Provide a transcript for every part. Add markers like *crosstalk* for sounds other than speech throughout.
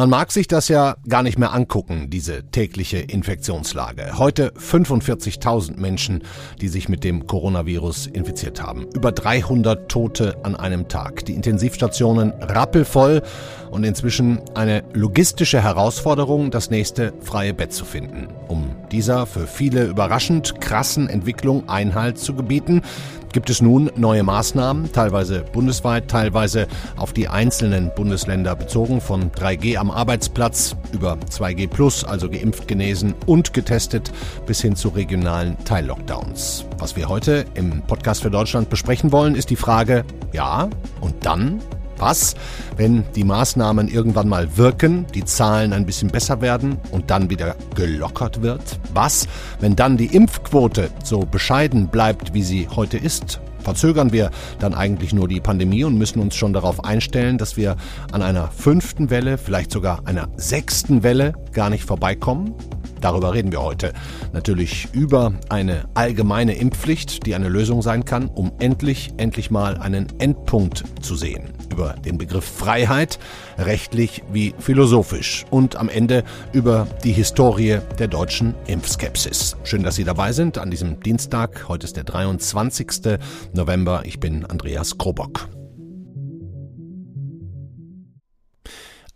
Man mag sich das ja gar nicht mehr angucken, diese tägliche Infektionslage. Heute 45.000 Menschen, die sich mit dem Coronavirus infiziert haben. Über 300 Tote an einem Tag. Die Intensivstationen rappelvoll und inzwischen eine logistische Herausforderung, das nächste freie Bett zu finden. Um dieser für viele überraschend krassen Entwicklung Einhalt zu gebieten, gibt es nun neue Maßnahmen, teilweise bundesweit, teilweise auf die einzelnen Bundesländer bezogen, von 3G am Arbeitsplatz über 2G plus, also geimpft, genesen und getestet, bis hin zu regionalen Teillockdowns. Was wir heute im Podcast für Deutschland besprechen wollen, ist die Frage, ja, und dann? Was, wenn die Maßnahmen irgendwann mal wirken, die Zahlen ein bisschen besser werden und dann wieder gelockert wird? Was, wenn dann die Impfquote so bescheiden bleibt, wie sie heute ist? Verzögern wir dann eigentlich nur die Pandemie und müssen uns schon darauf einstellen, dass wir an einer fünften Welle, vielleicht sogar einer sechsten Welle gar nicht vorbeikommen? Darüber reden wir heute. Natürlich über eine allgemeine Impfpflicht, die eine Lösung sein kann, um endlich, endlich mal einen Endpunkt zu sehen. Über den Begriff Freiheit, rechtlich wie philosophisch. Und am Ende über die Historie der deutschen Impfskepsis. Schön, dass Sie dabei sind an diesem Dienstag. Heute ist der 23. November. Ich bin Andreas Krobock.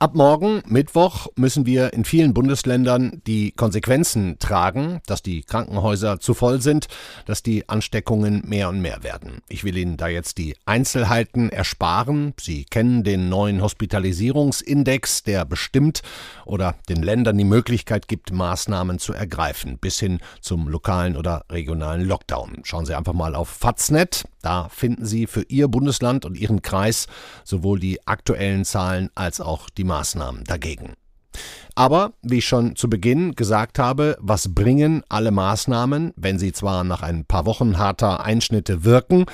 Ab morgen, Mittwoch, müssen wir in vielen Bundesländern die Konsequenzen tragen, dass die Krankenhäuser zu voll sind, dass die Ansteckungen mehr und mehr werden. Ich will Ihnen da jetzt die Einzelheiten ersparen. Sie kennen den neuen Hospitalisierungsindex, der bestimmt oder den Ländern die Möglichkeit gibt, Maßnahmen zu ergreifen, bis hin zum lokalen oder regionalen Lockdown. Schauen Sie einfach mal auf Faznet. Da finden Sie für Ihr Bundesland und Ihren Kreis sowohl die aktuellen Zahlen als auch die Maßnahmen dagegen. Aber, wie ich schon zu Beginn gesagt habe, was bringen alle Maßnahmen, wenn sie zwar nach ein paar Wochen harter Einschnitte wirken,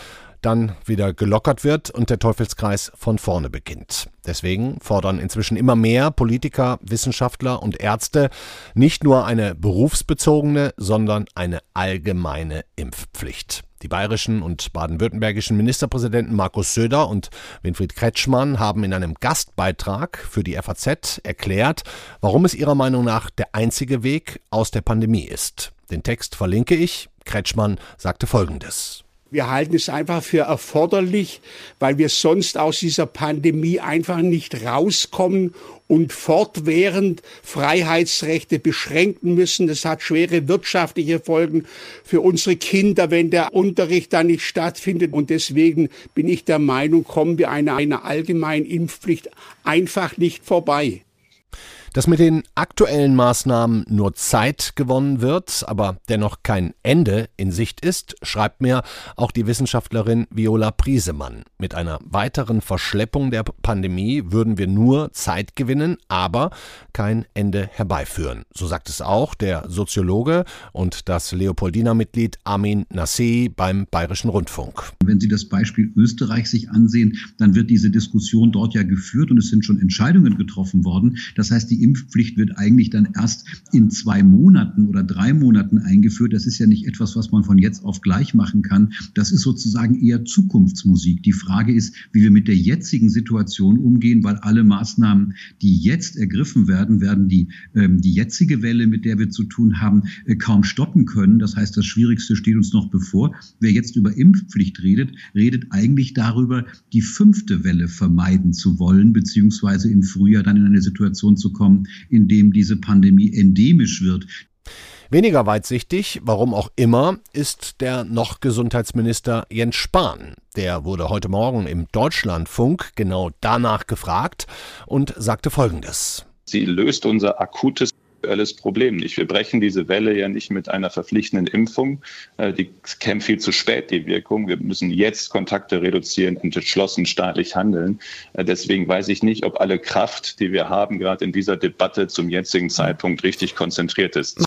dann wieder gelockert wird und der Teufelskreis von vorne beginnt. Deswegen fordern inzwischen immer mehr Politiker, Wissenschaftler und Ärzte nicht nur eine berufsbezogene, sondern eine allgemeine Impfpflicht. Die bayerischen und baden-württembergischen Ministerpräsidenten Markus Söder und Winfried Kretschmann haben in einem Gastbeitrag für die FAZ erklärt, warum es ihrer Meinung nach der einzige Weg aus der Pandemie ist. Den Text verlinke ich. Kretschmann sagte Folgendes. Wir halten es einfach für erforderlich, weil wir sonst aus dieser Pandemie einfach nicht rauskommen und fortwährend Freiheitsrechte beschränken müssen. Das hat schwere wirtschaftliche Folgen für unsere Kinder, wenn der Unterricht dann nicht stattfindet. Und deswegen bin ich der Meinung, kommen wir einer, einer allgemeinen Impfpflicht einfach nicht vorbei. Dass mit den aktuellen Maßnahmen nur Zeit gewonnen wird, aber dennoch kein Ende in Sicht ist, schreibt mir auch die Wissenschaftlerin Viola Priesemann. Mit einer weiteren Verschleppung der Pandemie würden wir nur Zeit gewinnen, aber kein Ende herbeiführen. So sagt es auch der Soziologe und das Leopoldina-Mitglied Armin Nassei beim Bayerischen Rundfunk. Wenn Sie das Beispiel Österreich sich ansehen, dann wird diese Diskussion dort ja geführt und es sind schon Entscheidungen getroffen worden. Das heißt, die Impfpflicht wird eigentlich dann erst in zwei Monaten oder drei Monaten eingeführt. Das ist ja nicht etwas, was man von jetzt auf gleich machen kann. Das ist sozusagen eher Zukunftsmusik. Die Frage ist, wie wir mit der jetzigen Situation umgehen, weil alle Maßnahmen, die jetzt ergriffen werden, werden die, ähm, die jetzige Welle, mit der wir zu tun haben, äh, kaum stoppen können. Das heißt, das Schwierigste steht uns noch bevor. Wer jetzt über Impfpflicht redet, redet eigentlich darüber, die fünfte Welle vermeiden zu wollen, beziehungsweise im Frühjahr dann in eine Situation zu kommen, kommen, in dem diese Pandemie endemisch wird. Weniger weitsichtig, warum auch immer, ist der noch Gesundheitsminister Jens Spahn. Der wurde heute Morgen im Deutschlandfunk genau danach gefragt und sagte Folgendes. Sie löst unser akutes aktuelles Problem nicht. Wir brechen diese Welle ja nicht mit einer verpflichtenden Impfung. Äh, die käme viel zu spät, die Wirkung. Wir müssen jetzt Kontakte reduzieren, entschlossen staatlich handeln. Äh, deswegen weiß ich nicht, ob alle Kraft, die wir haben, gerade in dieser Debatte zum jetzigen Zeitpunkt richtig konzentriert ist.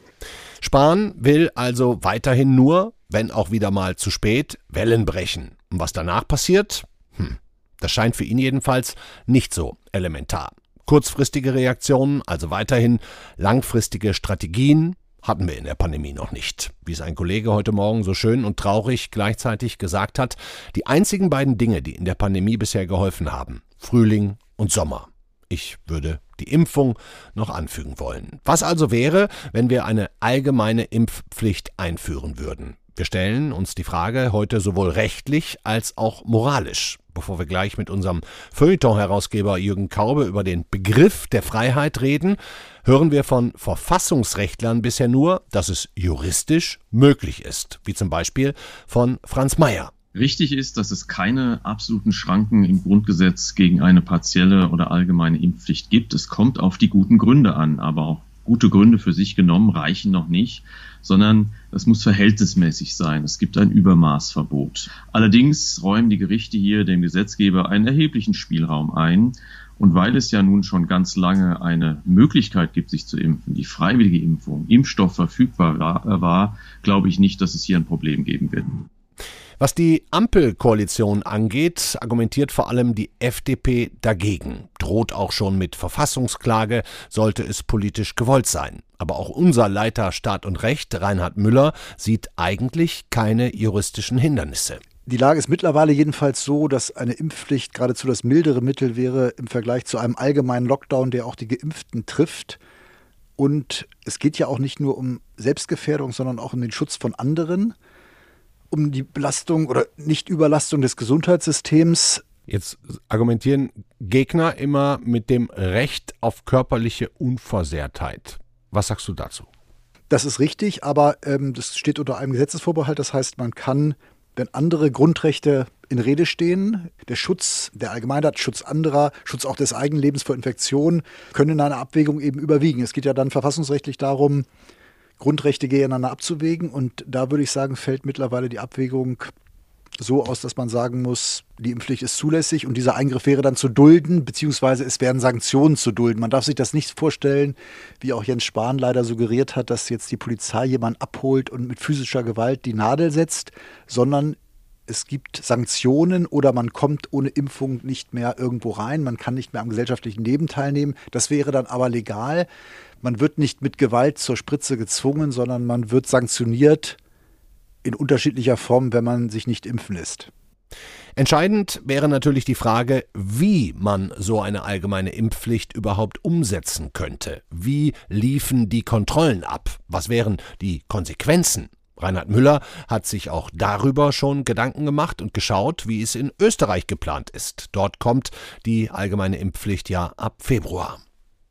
Spahn will also weiterhin nur, wenn auch wieder mal zu spät, Wellen brechen. Und was danach passiert? Hm, das scheint für ihn jedenfalls nicht so elementar kurzfristige Reaktionen, also weiterhin langfristige Strategien, hatten wir in der Pandemie noch nicht. Wie es ein Kollege heute Morgen so schön und traurig gleichzeitig gesagt hat, die einzigen beiden Dinge, die in der Pandemie bisher geholfen haben, Frühling und Sommer. Ich würde die Impfung noch anfügen wollen. Was also wäre, wenn wir eine allgemeine Impfpflicht einführen würden? Wir stellen uns die Frage heute sowohl rechtlich als auch moralisch. Bevor wir gleich mit unserem Feuilleton-Herausgeber Jürgen Kaube über den Begriff der Freiheit reden, hören wir von Verfassungsrechtlern bisher nur, dass es juristisch möglich ist, wie zum Beispiel von Franz Mayer. Richtig ist, dass es keine absoluten Schranken im Grundgesetz gegen eine partielle oder allgemeine Impfpflicht gibt. Es kommt auf die guten Gründe an, aber auch gute Gründe für sich genommen reichen noch nicht, sondern es muss verhältnismäßig sein. Es gibt ein Übermaßverbot. Allerdings räumen die Gerichte hier dem Gesetzgeber einen erheblichen Spielraum ein. Und weil es ja nun schon ganz lange eine Möglichkeit gibt, sich zu impfen, die freiwillige Impfung, Impfstoff verfügbar war, war glaube ich nicht, dass es hier ein Problem geben wird. Was die Ampelkoalition angeht, argumentiert vor allem die FDP dagegen, droht auch schon mit Verfassungsklage, sollte es politisch gewollt sein. Aber auch unser Leiter Staat und Recht, Reinhard Müller, sieht eigentlich keine juristischen Hindernisse. Die Lage ist mittlerweile jedenfalls so, dass eine Impfpflicht geradezu das mildere Mittel wäre im Vergleich zu einem allgemeinen Lockdown, der auch die Geimpften trifft. Und es geht ja auch nicht nur um Selbstgefährdung, sondern auch um den Schutz von anderen um die Belastung oder Nichtüberlastung des Gesundheitssystems. Jetzt argumentieren Gegner immer mit dem Recht auf körperliche Unversehrtheit. Was sagst du dazu? Das ist richtig, aber ähm, das steht unter einem Gesetzesvorbehalt. Das heißt, man kann, wenn andere Grundrechte in Rede stehen, der Schutz der Allgemeinheit, Schutz anderer, Schutz auch des Eigenlebens vor Infektionen, können in einer Abwägung eben überwiegen. Es geht ja dann verfassungsrechtlich darum, Grundrechte gegeneinander abzuwägen. Und da würde ich sagen, fällt mittlerweile die Abwägung so aus, dass man sagen muss, die Impfpflicht ist zulässig und dieser Eingriff wäre dann zu dulden, beziehungsweise es wären Sanktionen zu dulden. Man darf sich das nicht vorstellen, wie auch Jens Spahn leider suggeriert hat, dass jetzt die Polizei jemanden abholt und mit physischer Gewalt die Nadel setzt, sondern es gibt Sanktionen oder man kommt ohne Impfung nicht mehr irgendwo rein, man kann nicht mehr am gesellschaftlichen Leben teilnehmen. Das wäre dann aber legal man wird nicht mit Gewalt zur Spritze gezwungen, sondern man wird sanktioniert in unterschiedlicher Form, wenn man sich nicht impfen lässt. Entscheidend wäre natürlich die Frage, wie man so eine allgemeine Impfpflicht überhaupt umsetzen könnte. Wie liefen die Kontrollen ab? Was wären die Konsequenzen? Reinhard Müller hat sich auch darüber schon Gedanken gemacht und geschaut, wie es in Österreich geplant ist. Dort kommt die allgemeine Impfpflicht ja ab Februar.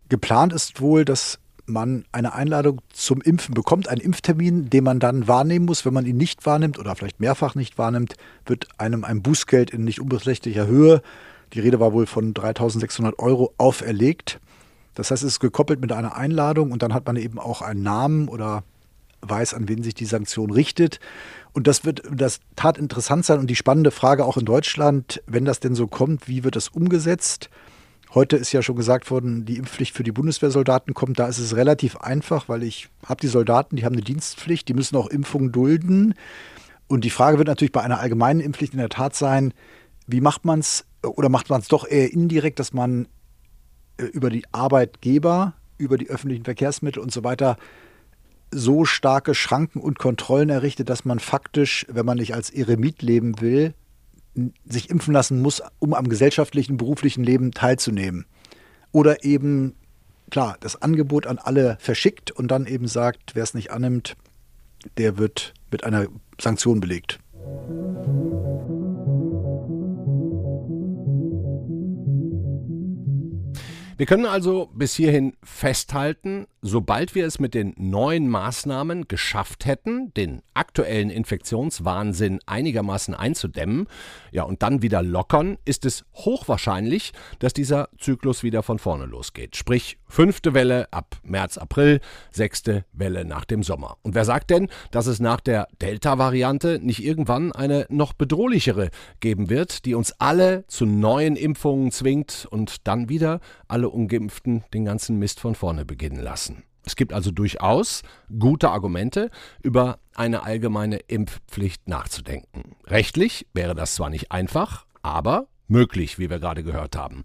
Geplant ist wohl, dass man eine Einladung zum Impfen bekommt, einen Impftermin, den man dann wahrnehmen muss. Wenn man ihn nicht wahrnimmt oder vielleicht mehrfach nicht wahrnimmt, wird einem ein Bußgeld in nicht unbeträchtlicher Höhe, die Rede war wohl von 3600 Euro, auferlegt. Das heißt, es ist gekoppelt mit einer Einladung und dann hat man eben auch einen Namen oder weiß, an wen sich die Sanktion richtet. Und das wird das tat interessant sein und die spannende Frage auch in Deutschland, wenn das denn so kommt, wie wird das umgesetzt? Heute ist ja schon gesagt worden, die Impfpflicht für die Bundeswehrsoldaten kommt. Da ist es relativ einfach, weil ich habe die Soldaten, die haben eine Dienstpflicht, die müssen auch Impfungen dulden. Und die Frage wird natürlich bei einer allgemeinen Impfpflicht in der Tat sein, wie macht man es oder macht man es doch eher indirekt, dass man äh, über die Arbeitgeber, über die öffentlichen Verkehrsmittel und so weiter so starke Schranken und Kontrollen errichtet, dass man faktisch, wenn man nicht als Eremit leben will, sich impfen lassen muss, um am gesellschaftlichen, beruflichen Leben teilzunehmen. Oder eben, klar, das Angebot an alle verschickt und dann eben sagt, wer es nicht annimmt, der wird mit einer Sanktion belegt. Wir können also bis hierhin festhalten, sobald wir es mit den neuen Maßnahmen geschafft hätten, den aktuellen Infektionswahnsinn einigermaßen einzudämmen, ja und dann wieder lockern, ist es hochwahrscheinlich, dass dieser Zyklus wieder von vorne losgeht. Sprich, fünfte Welle ab März, April, sechste Welle nach dem Sommer. Und wer sagt denn, dass es nach der Delta-Variante nicht irgendwann eine noch bedrohlichere geben wird, die uns alle zu neuen Impfungen zwingt und dann wieder alle Ungeimpften den ganzen Mist von vorne beginnen lassen? Es gibt also durchaus gute Argumente, über eine allgemeine Impfpflicht nachzudenken. Rechtlich wäre das zwar nicht einfach, aber möglich, wie wir gerade gehört haben.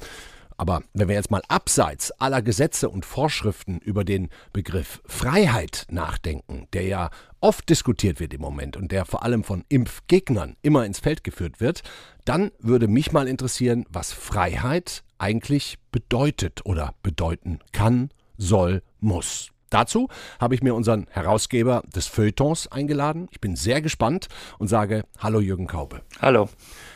Aber wenn wir jetzt mal abseits aller Gesetze und Vorschriften über den Begriff Freiheit nachdenken, der ja oft diskutiert wird im Moment und der vor allem von Impfgegnern immer ins Feld geführt wird, dann würde mich mal interessieren, was Freiheit eigentlich bedeutet oder bedeuten kann, soll, muss. Dazu habe ich mir unseren Herausgeber des Feuilletons eingeladen. Ich bin sehr gespannt und sage Hallo Jürgen Kaube. Hallo.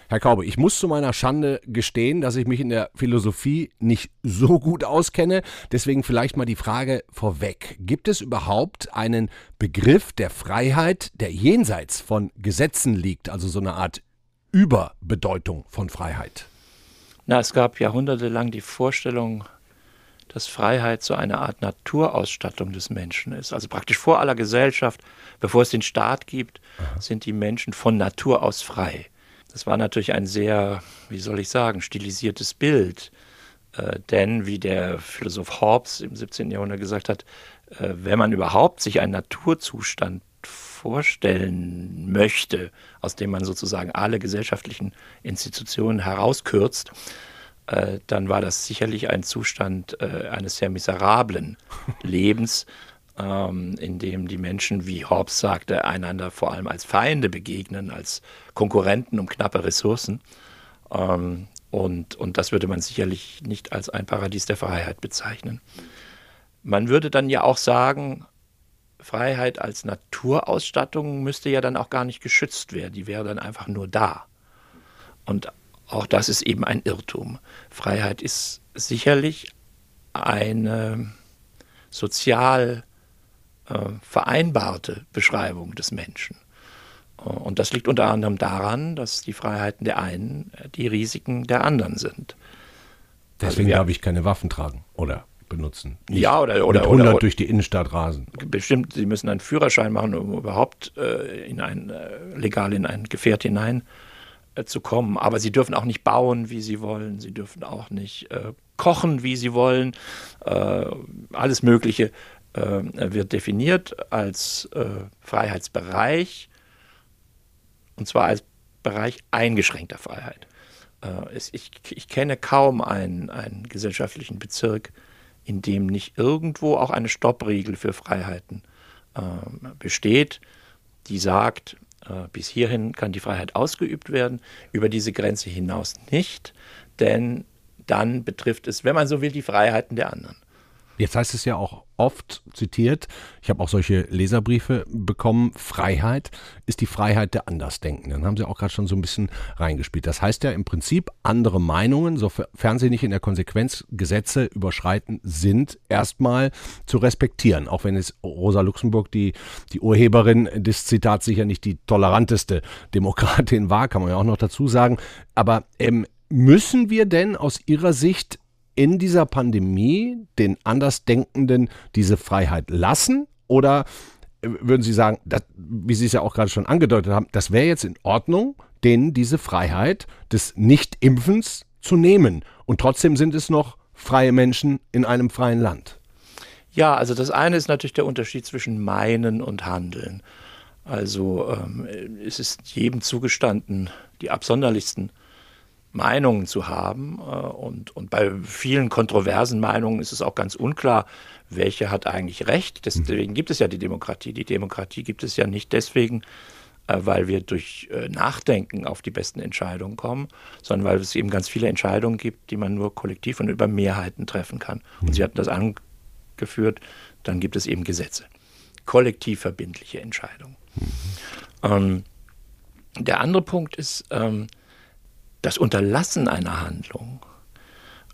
Herr Kaube, ich muss zu meiner Schande gestehen, dass ich mich in der Philosophie nicht so gut auskenne. Deswegen vielleicht mal die Frage vorweg. Gibt es überhaupt einen Begriff der Freiheit, der jenseits von Gesetzen liegt, also so eine Art Überbedeutung von Freiheit? Na, es gab jahrhundertelang die Vorstellung, dass Freiheit so eine Art Naturausstattung des Menschen ist. Also praktisch vor aller Gesellschaft, bevor es den Staat gibt, sind die Menschen von Natur aus frei. Das war natürlich ein sehr, wie soll ich sagen, stilisiertes Bild. Äh, denn, wie der Philosoph Hobbes im 17. Jahrhundert gesagt hat, äh, wenn man überhaupt sich einen Naturzustand vorstellen möchte, aus dem man sozusagen alle gesellschaftlichen Institutionen herauskürzt, äh, dann war das sicherlich ein Zustand äh, eines sehr miserablen *laughs* Lebens, ähm, in dem die Menschen, wie Hobbes sagte, einander vor allem als Feinde begegnen, als Konkurrenten um knappe Ressourcen. Ähm, und, und das würde man sicherlich nicht als ein Paradies der Freiheit bezeichnen. Man würde dann ja auch sagen, Freiheit als Naturausstattung müsste ja dann auch gar nicht geschützt werden, die wäre dann einfach nur da. Und auch das ist eben ein Irrtum. Freiheit ist sicherlich eine sozial äh, vereinbarte Beschreibung des Menschen. Äh, und das liegt unter anderem daran, dass die Freiheiten der einen die Risiken der anderen sind. Deswegen also darf ich keine Waffen tragen oder benutzen. Nicht ja, oder, oder, mit 100 oder, durch die Innenstadt rasen. Bestimmt, Sie müssen einen Führerschein machen, um überhaupt äh, in ein, äh, legal in ein Gefährt hinein zu kommen. Aber sie dürfen auch nicht bauen, wie sie wollen. Sie dürfen auch nicht äh, kochen, wie sie wollen. Äh, alles Mögliche äh, wird definiert als äh, Freiheitsbereich. Und zwar als Bereich eingeschränkter Freiheit. Äh, ich, ich, kenne kaum einen, einen gesellschaftlichen Bezirk, in dem nicht irgendwo auch eine Stoppriegel für Freiheiten besteht, die sagt, äh, bis hierhin kann die Freiheit ausgeübt werden, über diese Grenze hinaus nicht, denn dann betrifft es, wenn man so will, die Freiheiten der anderen. Jetzt heißt es ja auch oft zitiert, ich habe auch solche Leserbriefe bekommen, Freiheit ist die Freiheit der Andersdenkenden. Haben Sie auch gerade schon so ein bisschen reingespielt. Das heißt ja im Prinzip, andere Meinungen, sofern sie nicht in der Konsequenz Gesetze überschreiten, sind erstmal zu respektieren. Auch wenn es Rosa Luxemburg, die, die Urheberin des Zitats, sicher nicht die toleranteste Demokratin war, kann man ja auch noch dazu sagen. Aber ähm, müssen wir denn aus Ihrer Sicht in dieser Pandemie den Andersdenkenden diese Freiheit lassen? Oder äh, würden Sie sagen, dass, wie Sie es ja auch gerade schon angedeutet haben, das wäre jetzt in Ordnung, denen diese Freiheit des Nicht-Impfens zu nehmen? Und trotzdem sind es noch freie Menschen in einem freien Land. Ja, also das eine ist natürlich der Unterschied zwischen meinen und handeln. Also ähm, es ist jedem zugestanden, die absonderlichsten Meinungen zu haben. Äh, und, und bei vielen kontroversen Meinungen ist es auch ganz unklar, welche hat eigentlich recht. Deswegen gibt es ja die Demokratie. Die Demokratie gibt es ja nicht deswegen, äh, weil wir durch äh, Nachdenken auf die besten Entscheidungen kommen, sondern weil es eben ganz viele Entscheidungen gibt, die man nur kollektiv und über Mehrheiten treffen kann. Und Sie hatten das angeführt, dann gibt es eben Gesetze. Kollektiv verbindliche Entscheidungen. Ähm, der andere Punkt ist, ähm, das Unterlassen einer Handlung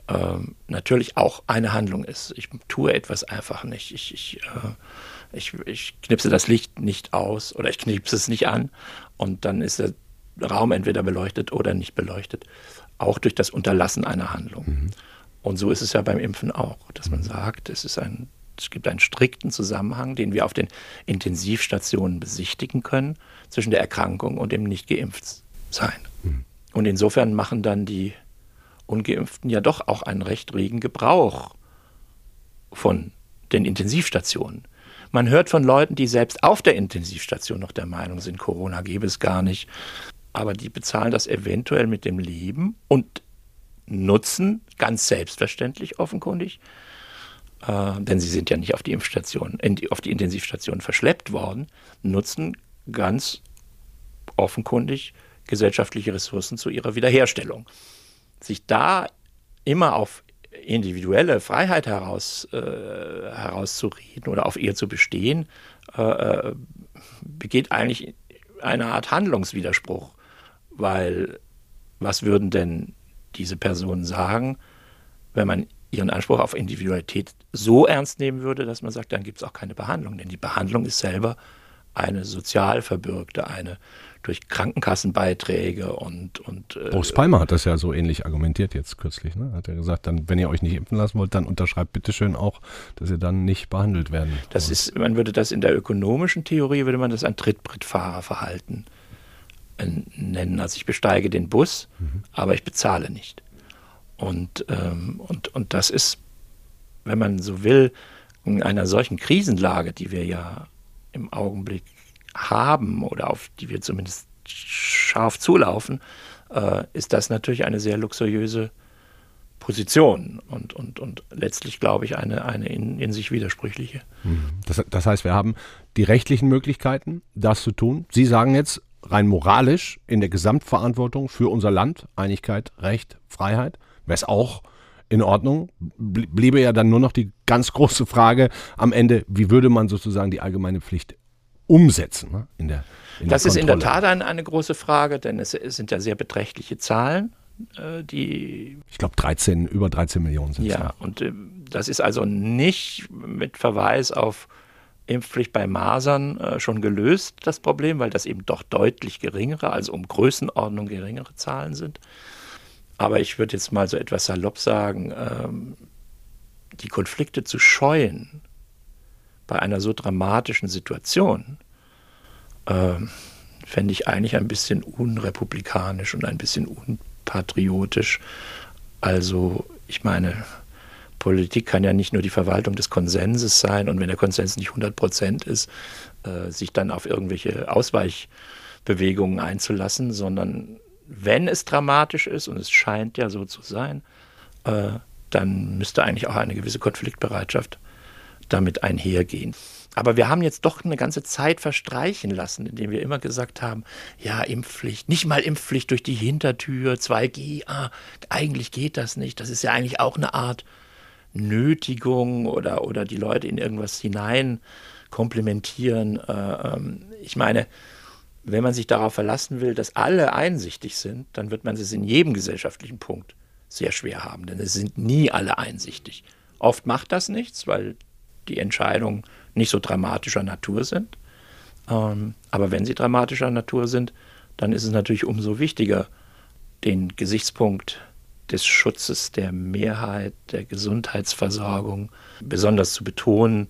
ähm, natürlich auch eine Handlung ist. Ich tue etwas einfach nicht. Ich, ich, äh, ich, ich knipse das Licht nicht aus oder ich knipse es nicht an und dann ist der Raum entweder beleuchtet oder nicht beleuchtet. Auch durch das Unterlassen einer Handlung. Mhm. Und so ist es ja beim Impfen auch, dass man mhm. sagt, es, ist ein, es gibt einen strikten Zusammenhang, den wir auf den Intensivstationen besichtigen können, zwischen der Erkrankung und dem Nicht-Geimpft-Sein. Und insofern machen dann die Ungeimpften ja doch auch einen recht regen Gebrauch von den Intensivstationen. Man hört von Leuten, die selbst auf der Intensivstation noch der Meinung sind, Corona gäbe es gar nicht. Aber die bezahlen das eventuell mit dem Leben und nutzen ganz selbstverständlich offenkundig, äh, denn sie sind ja nicht auf die Impfstation, auf die Intensivstation verschleppt worden, nutzen ganz offenkundig gesellschaftliche Ressourcen zu ihrer Wiederherstellung. Sich da immer auf individuelle Freiheit heraus, äh, herauszureden oder auf ihr zu bestehen, äh, äh, begeht eigentlich eine Art Handlungswiderspruch. Weil was würden denn diese Personen sagen, wenn man ihren Anspruch auf Individualität so ernst nehmen würde, dass man sagt, dann gibt es auch keine Behandlung. Denn die Behandlung ist selber eine sozial verbürgte, eine durch Krankenkassenbeiträge und. und äh, Boris Palmer hat das ja so ähnlich argumentiert jetzt kürzlich. Ne? Hat er gesagt, dann, wenn ihr euch nicht impfen lassen wollt, dann unterschreibt bitteschön auch, dass ihr dann nicht behandelt werden. Das ist, man würde das in der ökonomischen Theorie, würde man das ein Trittbrettfahrerverhalten nennen. Also ich besteige den Bus, mhm. aber ich bezahle nicht. Und, ähm, und, und das ist, wenn man so will, in einer solchen Krisenlage, die wir ja im Augenblick haben oder auf die wir zumindest scharf zulaufen, äh, ist das natürlich eine sehr luxuriöse Position und, und, und letztlich, glaube ich, eine, eine in, in sich widersprüchliche. Mhm. Das, das heißt, wir haben die rechtlichen Möglichkeiten, das zu tun. Sie sagen jetzt rein moralisch in der Gesamtverantwortung für unser Land, Einigkeit, Recht, Freiheit, wäre es auch in Ordnung. Bliebe ja dann nur noch die ganz große Frage am Ende, wie würde man sozusagen die allgemeine Pflicht umsetzen ne? in der in Das der ist in der Tat ein, eine große Frage, denn es, es sind ja sehr beträchtliche Zahlen, äh, die. Ich glaube, 13, über 13 Millionen sind es. Ja, und äh, das ist also nicht mit Verweis auf Impfpflicht bei Masern äh, schon gelöst, das Problem, weil das eben doch deutlich geringere, also um Größenordnung geringere Zahlen sind. Aber ich würde jetzt mal so etwas salopp sagen, ähm, die Konflikte zu scheuen bei einer so dramatischen Situation, ähm, fände ich eigentlich ein bisschen unrepublikanisch und ein bisschen unpatriotisch. Also ich meine, Politik kann ja nicht nur die Verwaltung des Konsenses sein und wenn der Konsens nicht 100 Prozent ist, äh, sich dann auf irgendwelche Ausweichbewegungen einzulassen, sondern wenn es dramatisch ist, und es scheint ja so zu sein, äh, dann müsste eigentlich auch eine gewisse Konfliktbereitschaft damit einhergehen. Aber wir haben jetzt doch eine ganze Zeit verstreichen lassen, indem wir immer gesagt haben, ja, Impfpflicht, nicht mal Impfpflicht durch die Hintertür, 2G, ah, eigentlich geht das nicht. Das ist ja eigentlich auch eine Art Nötigung oder, oder die Leute in irgendwas hinein komplementieren. Äh, ähm, ich meine, wenn man sich darauf verlassen will, dass alle einsichtig sind, dann wird man es in jedem gesellschaftlichen Punkt sehr schwer haben, denn es sind nie alle einsichtig. Oft macht das nichts, weil die Entscheidungen nicht so dramatischer Natur sind. Ähm, aber wenn sie dramatischer Natur sind, dann ist es natürlich umso wichtiger, den Gesichtspunkt des Schutzes der Mehrheit, der Gesundheitsversorgung besonders zu betonen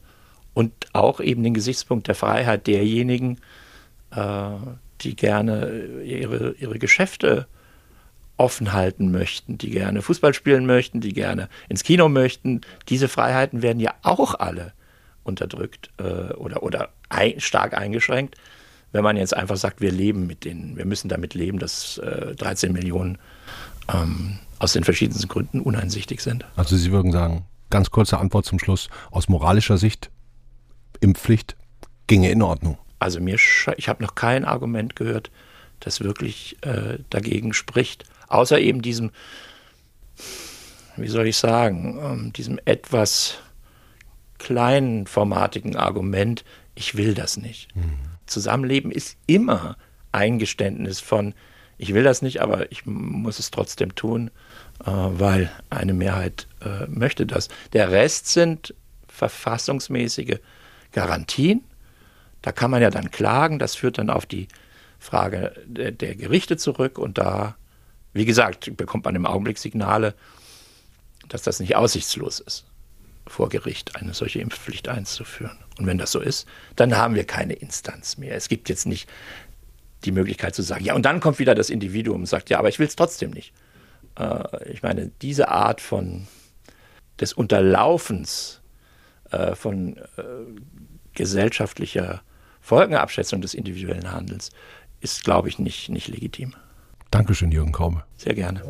und auch eben den Gesichtspunkt der Freiheit derjenigen, äh, die gerne ihre, ihre Geschäfte offen halten möchten, die gerne Fußball spielen möchten, die gerne ins Kino möchten. Diese Freiheiten werden ja auch alle unterdrückt äh, oder, oder ein, stark eingeschränkt. Wenn man jetzt einfach sagt, wir leben mit denen, wir müssen damit leben, dass äh, 13 Millionen ähm, aus den verschiedensten Gründen uneinsichtig sind. Also Sie würden sagen, ganz kurze Antwort zum Schluss, aus moralischer Sicht, Impfpflicht ginge in Ordnung. Also mir, ich habe noch kein Argument gehört, das wirklich äh, dagegen spricht, außer eben diesem, wie soll ich sagen, ähm, diesem etwas kleinformatigen Argument, ich will das nicht. Mhm. Zusammenleben ist immer Eingeständnis von, ich will das nicht, aber ich muss es trotzdem tun, äh, weil eine Mehrheit äh, möchte das. Der Rest sind verfassungsmäßige Garantien, da kann man ja dann klagen, das führt dann auf die Frage der, der Gerichte zurück und da, wie gesagt, bekommt man im Augenblick Signale, dass das nicht aussichtslos ist, vor Gericht eine solche Impfpflicht einzuführen. Und wenn das so ist, dann haben wir keine Instanz mehr. Es gibt jetzt nicht die Möglichkeit zu sagen, ja, und dann kommt wieder das Individuum und sagt, ja, aber ich will es trotzdem nicht. Äh, ich meine, diese Art von des Unterlaufens äh, von äh, gesellschaftlicher Folgenabschätzung des individuellen Handelns ist, glaube ich, nicht, nicht legitim. Dankeschön, Jürgen Kaube. Sehr gerne.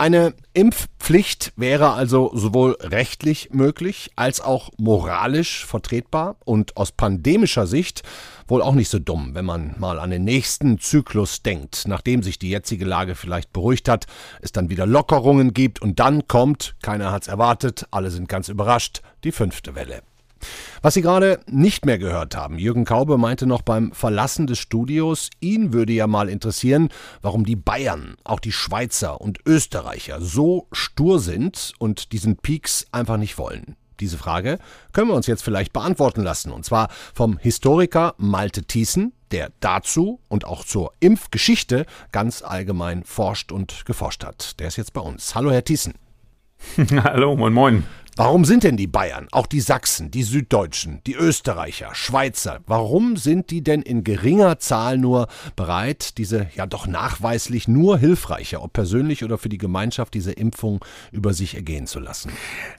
Eine Impfpflicht wäre also sowohl rechtlich möglich als auch moralisch vertretbar und aus pandemischer Sicht wohl auch nicht so dumm, wenn man mal an den nächsten Zyklus denkt, nachdem sich die jetzige Lage vielleicht beruhigt hat, es dann wieder Lockerungen gibt und dann kommt, keiner hat's erwartet, alle sind ganz überrascht, die fünfte Welle. Was Sie gerade nicht mehr gehört haben, Jürgen Kaube meinte noch beim Verlassen des Studios, ihn würde ja mal interessieren, warum die Bayern, auch die Schweizer und Österreicher so stur sind und diesen Peaks einfach nicht wollen. Diese Frage können wir uns jetzt vielleicht beantworten lassen, und zwar vom Historiker Malte Thiessen, der dazu und auch zur Impfgeschichte ganz allgemein forscht und geforscht hat. Der ist jetzt bei uns. Hallo, Herr Thiessen. *laughs* Hallo, moin, moin. Warum sind denn die Bayern, auch die Sachsen, die Süddeutschen, die Österreicher, Schweizer, warum sind die denn in geringer Zahl nur bereit, diese ja doch nachweislich nur hilfreiche, ob persönlich oder für die Gemeinschaft, diese Impfung über sich ergehen zu lassen?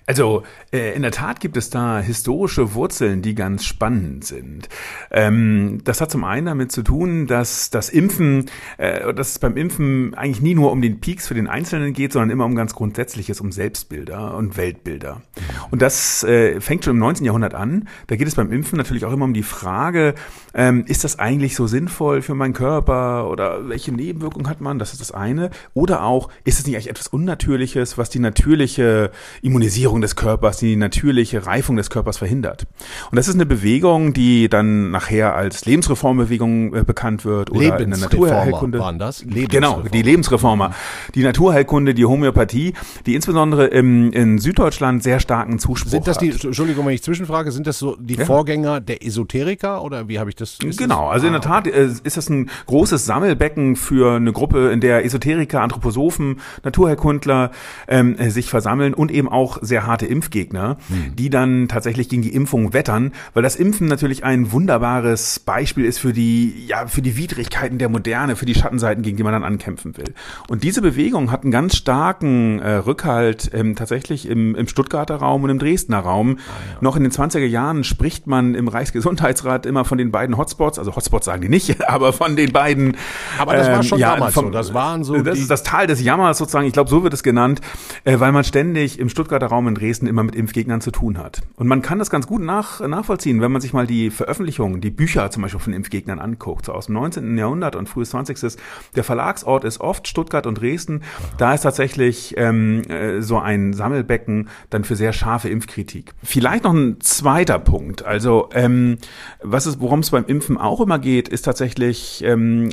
Also äh, in der Tat gibt es da historische Wurzeln, die ganz spannend sind. Ähm, das hat zum einen damit zu tun, dass das Impfen, äh, dass es beim Impfen eigentlich nie nur um den Peaks für den Einzelnen geht, sondern immer um ganz Grundsätzliches, um Selbstbilder und Weltbilder. Und das äh, fängt schon im 19. Jahrhundert an. Da geht es beim Impfen natürlich auch immer um die Frage, ähm, ist das eigentlich so sinnvoll für meinen Körper oder welche Nebenwirkungen hat man? Das ist das eine. Oder auch, ist es nicht eigentlich etwas Unnatürliches, was die natürliche Immunisierung des Körpers, die natürliche Reifung des Körpers verhindert? Und das ist eine Bewegung, die dann nachher als Lebensreformbewegung äh, bekannt wird oder in der Naturheilkunde. waren das? Genau, die Lebensreformer. Die Naturheilkunde, die Homöopathie, die insbesondere im, in Süddeutschland sehr starken Zuspruch Sind das die, hat. Entschuldigung, wenn ich zwischenfrage, sind das so die Ja. Vorgänger der Esoteriker oder wie habe ich das? Genau, das- also in Ah, der Tat äh, ist das ein großes Sammelbecken für eine Gruppe, in der Esoteriker, Anthroposophen, Naturheilkundler ähm, äh, sich versammeln und eben auch sehr harte Impfgegner, Hm. die dann tatsächlich gegen die Impfung wettern, weil das Impfen natürlich ein wunderbares Beispiel ist für die, ja, für die Widrigkeiten der Moderne, für die Schattenseiten, gegen die man dann ankämpfen will. Und diese Bewegung hat einen ganz starken äh, Rückhalt ähm, tatsächlich im, im Stuttgarter Raum und im Dresdner Raum. Ah, Noch in den 20er Jahren spricht man im Reichsgesundheitsrat immer von den beiden Hotspots, also Hotspots sagen die nicht, *laughs* aber von den beiden. Aber das war ähm, schon ja, damals vom- so. Das waren so Das ist das Tal des Jammers sozusagen. Ich glaube, so wird es genannt, äh, weil man ständig im Stuttgarter Raum in Dresden immer mit Impfgegnern zu tun hat. Und man kann das ganz gut nach, nachvollziehen, wenn man sich mal die Veröffentlichungen, die Bücher zum Beispiel von Impfgegnern anguckt, so aus dem 19. Jahrhundert und frühes 20. Der Verlagsort ist oft Stuttgart und Dresden. Da ist tatsächlich ähm, äh, so ein Sammelbecken dann für sehr scharfe Impfkritik. Vielleicht noch ein zweiter Punkt. Also ähm, was es, worum es beim Impfen auch immer geht, ist tatsächlich, ähm,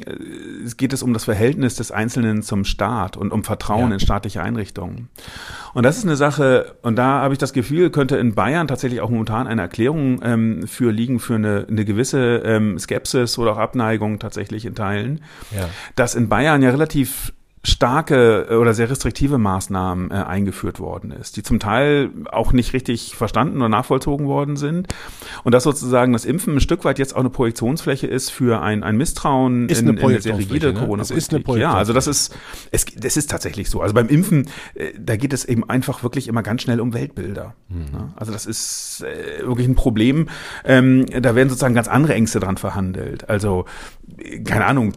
es geht es um das Verhältnis des Einzelnen zum Staat und um Vertrauen Ja. in staatliche Einrichtungen. Und das ist eine Sache, und da habe ich das Gefühl, könnte in Bayern tatsächlich auch momentan eine Erklärung ähm, für liegen, für eine, eine gewisse ähm, Skepsis oder auch Abneigung tatsächlich in Teilen, Ja. dass in Bayern ja relativ starke äh, oder sehr restriktive Maßnahmen äh, eingeführt worden ist, die zum Teil auch nicht richtig verstanden oder nachvollzogen worden sind. Und dass sozusagen das Impfen ein Stück weit jetzt auch eine Projektionsfläche ist für ein, ein Misstrauen Ist in, eine in eine sehr rigide ne? corona ist eine Ja, also das ist, es, das ist tatsächlich so. Also beim Impfen, äh, da geht es eben einfach wirklich immer ganz schnell um Weltbilder. Ne? Also das ist äh, wirklich ein Problem. Ähm, da werden sozusagen ganz andere Ängste dran verhandelt. Also, keine Ahnung,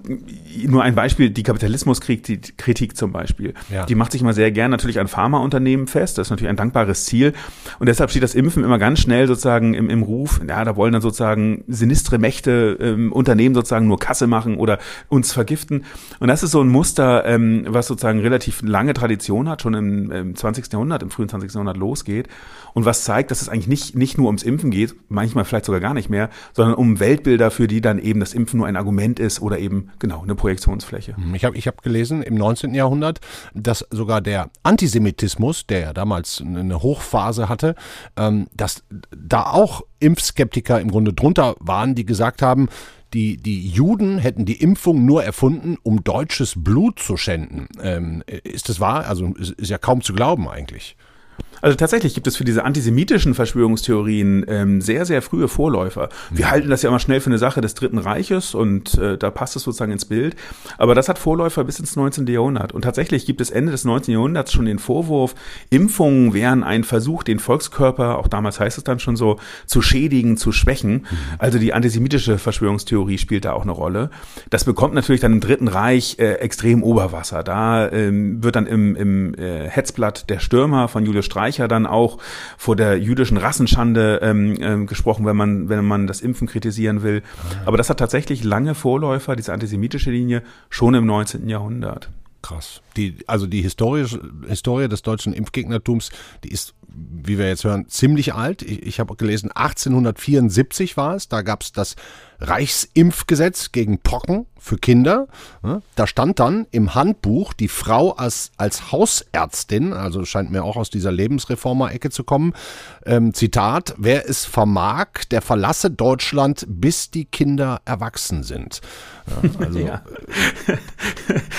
nur ein Beispiel, die Kapitalismuskritik Kritik zum Beispiel. Ja. Die macht sich immer sehr gern natürlich an Pharmaunternehmen fest. Das ist natürlich ein dankbares Ziel. Und deshalb steht das Impfen immer ganz schnell sozusagen im, im Ruf. Ja, da wollen dann sozusagen sinistre Mächte ähm, Unternehmen sozusagen nur Kasse machen oder uns vergiften. Und das ist so ein Muster, ähm, was sozusagen relativ lange Tradition hat, schon im, im 20. Jahrhundert, im frühen 20. Jahrhundert losgeht. Und was zeigt, dass es eigentlich nicht, nicht nur ums Impfen geht, manchmal vielleicht sogar gar nicht mehr, sondern um Weltbilder, für die dann eben das Impfen nur ein Argument ist oder eben genau eine Projektionsfläche. Ich habe ich hab gelesen im 19. Jahrhundert, dass sogar der Antisemitismus, der ja damals eine Hochphase hatte, ähm, dass da auch Impfskeptiker im Grunde drunter waren, die gesagt haben, die, die Juden hätten die Impfung nur erfunden, um deutsches Blut zu schänden. Ähm, ist das wahr? Also ist, ist ja kaum zu glauben eigentlich. Also tatsächlich gibt es für diese antisemitischen Verschwörungstheorien ähm, sehr, sehr frühe Vorläufer. Wir halten das ja immer schnell für eine Sache des Dritten Reiches und äh, da passt es sozusagen ins Bild. Aber das hat Vorläufer bis ins 19. Jahrhundert. Und tatsächlich gibt es Ende des 19. Jahrhunderts schon den Vorwurf, Impfungen wären ein Versuch, den Volkskörper, auch damals heißt es dann schon so, zu schädigen, zu schwächen. Also die antisemitische Verschwörungstheorie spielt da auch eine Rolle. Das bekommt natürlich dann im Dritten Reich äh, extrem Oberwasser. Da ähm, wird dann im, im äh, Hetzblatt der Stürmer von Julius Streicher dann auch vor der jüdischen Rassenschande ähm, ähm, gesprochen, wenn man, wenn man das Impfen kritisieren will. Aber das hat tatsächlich lange Vorläufer, diese antisemitische Linie, schon im 19. Jahrhundert. Krass. Die, also die historische, Historie des deutschen Impfgegnertums, die ist, wie wir jetzt hören, ziemlich alt. Ich, ich habe gelesen, 1874 war es. Da gab es das Reichsimpfgesetz gegen Pocken für Kinder. Da stand dann im Handbuch die Frau als, als Hausärztin, also scheint mir auch aus dieser Lebensreformer-Ecke zu kommen. Ähm, Zitat, wer es vermag, der verlasse Deutschland, bis die Kinder erwachsen sind. Also, ja. *laughs*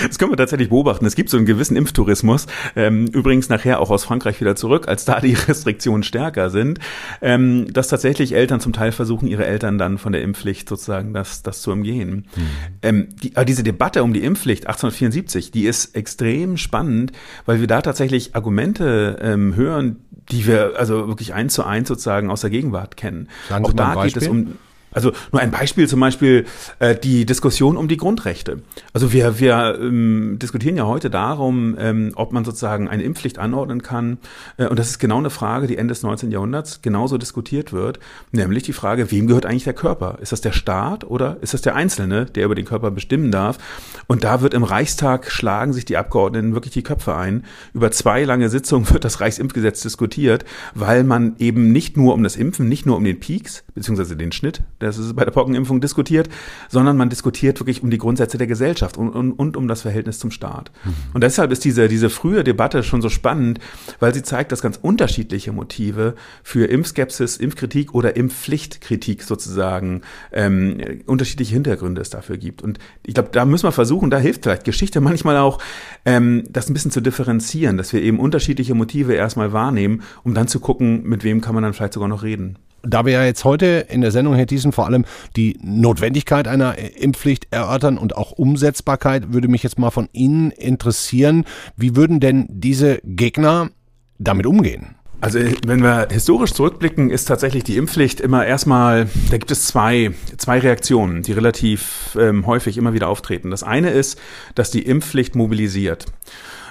Das können wir tatsächlich beobachten. Es gibt so einen gewissen Impftourismus. Ähm, übrigens nachher auch aus Frankreich wieder zurück, als da die *laughs* Restriktionen stärker sind, ähm, dass tatsächlich Eltern zum Teil versuchen, ihre Eltern dann von der Impfpflicht sozusagen das, das zu umgehen. Mhm. Ähm, die, aber diese Debatte um die Impfpflicht 1874, die ist extrem spannend, weil wir da tatsächlich Argumente ähm, hören, die wir also wirklich eins zu eins sozusagen aus der Gegenwart kennen. Sagen Auch da geht es um also nur ein Beispiel zum Beispiel äh, die Diskussion um die Grundrechte. Also wir, wir ähm, diskutieren ja heute darum, ähm, ob man sozusagen eine Impfpflicht anordnen kann. Äh, und das ist genau eine Frage, die Ende des 19. Jahrhunderts genauso diskutiert wird, nämlich die Frage, wem gehört eigentlich der Körper? Ist das der Staat oder ist das der Einzelne, der über den Körper bestimmen darf? Und da wird im Reichstag schlagen sich die Abgeordneten wirklich die Köpfe ein. Über zwei lange Sitzungen wird das Reichsimpfgesetz diskutiert, weil man eben nicht nur um das Impfen, nicht nur um den Peaks, beziehungsweise den Schnitt das ist bei der Pockenimpfung diskutiert, sondern man diskutiert wirklich um die Grundsätze der Gesellschaft und, und, und um das Verhältnis zum Staat. Mhm. Und deshalb ist diese, diese frühe Debatte schon so spannend, weil sie zeigt, dass ganz unterschiedliche Motive für Impfskepsis, Impfkritik oder Impfpflichtkritik sozusagen ähm, unterschiedliche Hintergründe es dafür gibt. Und ich glaube, da müssen wir versuchen, da hilft vielleicht Geschichte *laughs* manchmal auch, ähm, das ein bisschen zu differenzieren, dass wir eben unterschiedliche Motive erstmal wahrnehmen, um dann zu gucken, mit wem kann man dann vielleicht sogar noch reden. Da wir ja jetzt heute in der Sendung, Herr Thiessen, vor allem die Notwendigkeit einer Impfpflicht erörtern und auch Umsetzbarkeit, würde mich jetzt mal von Ihnen interessieren. Wie würden denn diese Gegner damit umgehen? Also wenn wir historisch zurückblicken, ist tatsächlich die Impfpflicht immer erstmal, da gibt es zwei, zwei Reaktionen, die relativ ähm, häufig immer wieder auftreten. Das eine ist, dass die Impfpflicht mobilisiert.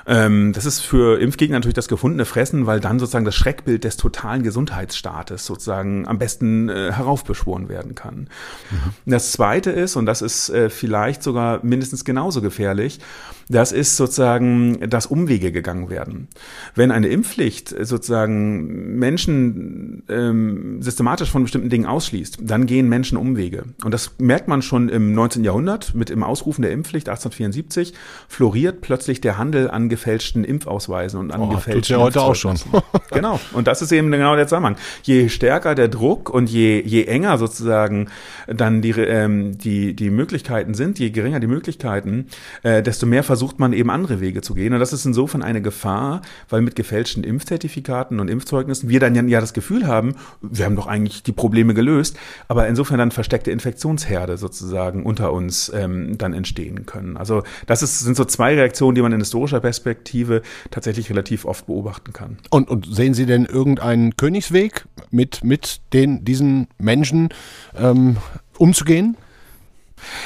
Ähm, das ist für Impfgegner natürlich das gefundene Fressen, weil dann sozusagen das Schreckbild des totalen Gesundheitsstaates sozusagen am besten äh, heraufbeschworen werden kann. Mhm. Das Zweite ist, und das ist äh, vielleicht sogar mindestens genauso gefährlich, das ist sozusagen, dass Umwege gegangen werden. Wenn eine Impfpflicht sozusagen Menschen ähm, systematisch von bestimmten Dingen ausschließt, dann gehen Menschen Umwege. Und das merkt man schon im 19. Jahrhundert mit dem Ausrufen der Impfpflicht 1874, floriert plötzlich der Handel an gefälschten Impfausweisen und an oh, gefälschten ja heute auch schon. *laughs* genau. Und das ist eben genau der Zusammenhang. Je stärker der Druck und je, je enger sozusagen dann die, ähm, die, die Möglichkeiten sind, je geringer die Möglichkeiten, äh, desto mehr versucht man eben andere Wege zu gehen. Und das ist insofern eine Gefahr, weil mit gefälschten Impfzertifikaten und Impfzeugnissen wir dann ja das Gefühl haben, wir haben doch eigentlich die Probleme gelöst, aber insofern dann versteckte Infektionsherde sozusagen unter uns ähm, dann entstehen können. Also das ist, sind so zwei Reaktionen, die man in historischer Perspektive tatsächlich relativ oft beobachten kann. Und, und sehen Sie denn irgendeinen Königsweg mit, mit den, diesen Menschen ähm, umzugehen?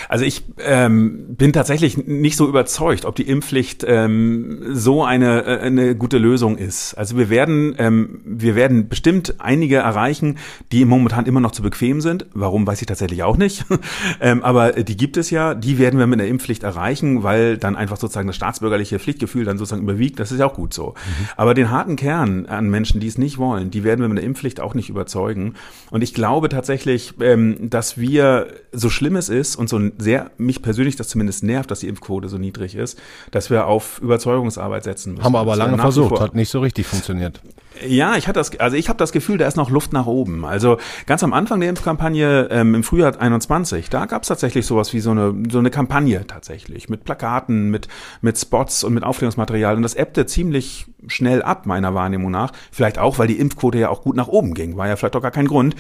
Also ich ähm, bin tatsächlich nicht so überzeugt, ob die Impfpflicht ähm, so eine, äh, eine gute Lösung ist. Also wir werden, ähm, wir werden bestimmt einige erreichen, die momentan immer noch zu bequem sind. Warum, weiß ich tatsächlich auch nicht. *laughs* ähm, aber die gibt es ja, die werden wir mit einer Impfpflicht erreichen, weil dann einfach sozusagen das staatsbürgerliche Pflichtgefühl dann sozusagen überwiegt. Das ist ja auch gut so. Mhm. Aber den harten Kern an Menschen, die es nicht wollen, die werden wir mit einer Impfpflicht auch nicht überzeugen. Und ich glaube tatsächlich, ähm, dass wir, so schlimm es ist, und so sehr, mich persönlich das zumindest nervt, dass die Impfquote so niedrig ist, dass wir auf Überzeugungsarbeit setzen müssen. Haben wir aber lange versucht, hat nicht so richtig funktioniert. Ja, ich hatte das, also ich habe das Gefühl, da ist noch Luft nach oben. Also ganz am Anfang der Impfkampagne ähm, im Frühjahr 21, da gab es tatsächlich sowas wie so eine so eine Kampagne tatsächlich mit Plakaten, mit mit Spots und mit Aufklärungsmaterial und das ebbte ziemlich schnell ab meiner Wahrnehmung nach. Vielleicht auch, weil die Impfquote ja auch gut nach oben ging, war ja vielleicht doch gar kein Grund.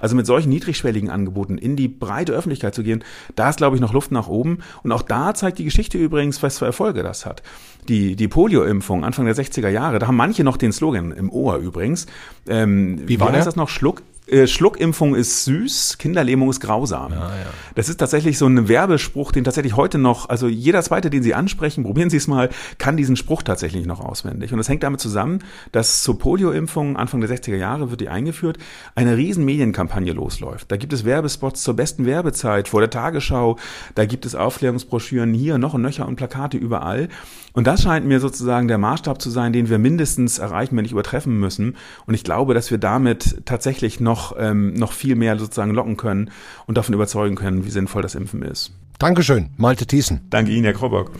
Also mit solchen niedrigschwelligen Angeboten in die breite Öffentlichkeit zu gehen, da ist glaube ich noch Luft nach oben und auch da zeigt die Geschichte übrigens, was für Erfolge das hat die, die Polio-Impfung Anfang der 60er Jahre, da haben manche noch den Slogan im Ohr übrigens. Ähm, wie war wie heißt das noch? Schluck, äh, Schluckimpfung ist süß, Kinderlähmung ist grausam. Ja, ja. Das ist tatsächlich so ein Werbespruch, den tatsächlich heute noch, also jeder zweite, den Sie ansprechen, probieren Sie es mal, kann diesen Spruch tatsächlich noch auswendig. Und das hängt damit zusammen, dass zur Polio-Impfung Anfang der 60er Jahre wird die eingeführt, eine riesen Medienkampagne losläuft. Da gibt es Werbespots zur besten Werbezeit vor der Tagesschau, da gibt es Aufklärungsbroschüren hier noch und nöcher und Plakate überall. Und das scheint mir sozusagen der Maßstab zu sein, den wir mindestens erreichen, wenn nicht übertreffen müssen. Und ich glaube, dass wir damit tatsächlich noch noch, ähm, noch viel mehr sozusagen locken können und davon überzeugen können, wie sinnvoll das Impfen ist. Dankeschön, Malte Thiessen. Danke Ihnen, Herr Krobock.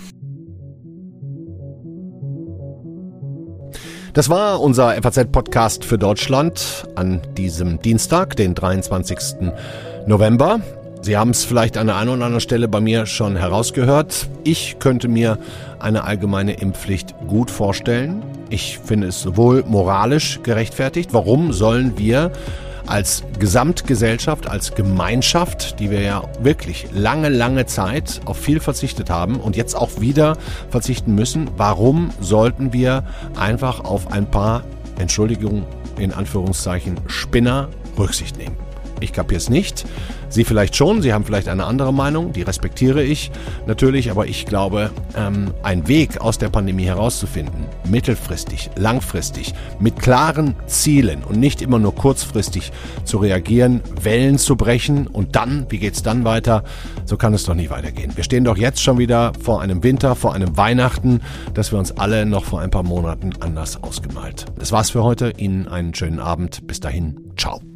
Das war unser FAZ-Podcast für Deutschland an diesem Dienstag, den 23. November. Sie haben es vielleicht an der einen oder anderen Stelle bei mir schon herausgehört. Ich könnte mir eine allgemeine Impfpflicht gut vorstellen. Ich finde es sowohl moralisch gerechtfertigt. Warum sollen wir als Gesamtgesellschaft, als Gemeinschaft, die wir ja wirklich lange, lange Zeit auf viel verzichtet haben und jetzt auch wieder verzichten müssen, warum sollten wir einfach auf ein paar, Entschuldigung, in Anführungszeichen, Spinner Rücksicht nehmen? Ich kapiere es nicht. Sie vielleicht schon, Sie haben vielleicht eine andere Meinung, die respektiere ich natürlich, aber ich glaube, ähm, ein Weg aus der Pandemie herauszufinden, mittelfristig, langfristig, mit klaren Zielen und nicht immer nur kurzfristig zu reagieren, Wellen zu brechen und dann, wie geht's dann weiter? So kann es doch nie weitergehen. Wir stehen doch jetzt schon wieder vor einem Winter, vor einem Weihnachten, das wir uns alle noch vor ein paar Monaten anders ausgemalt. Das war's für heute. Ihnen einen schönen Abend. Bis dahin. Ciao.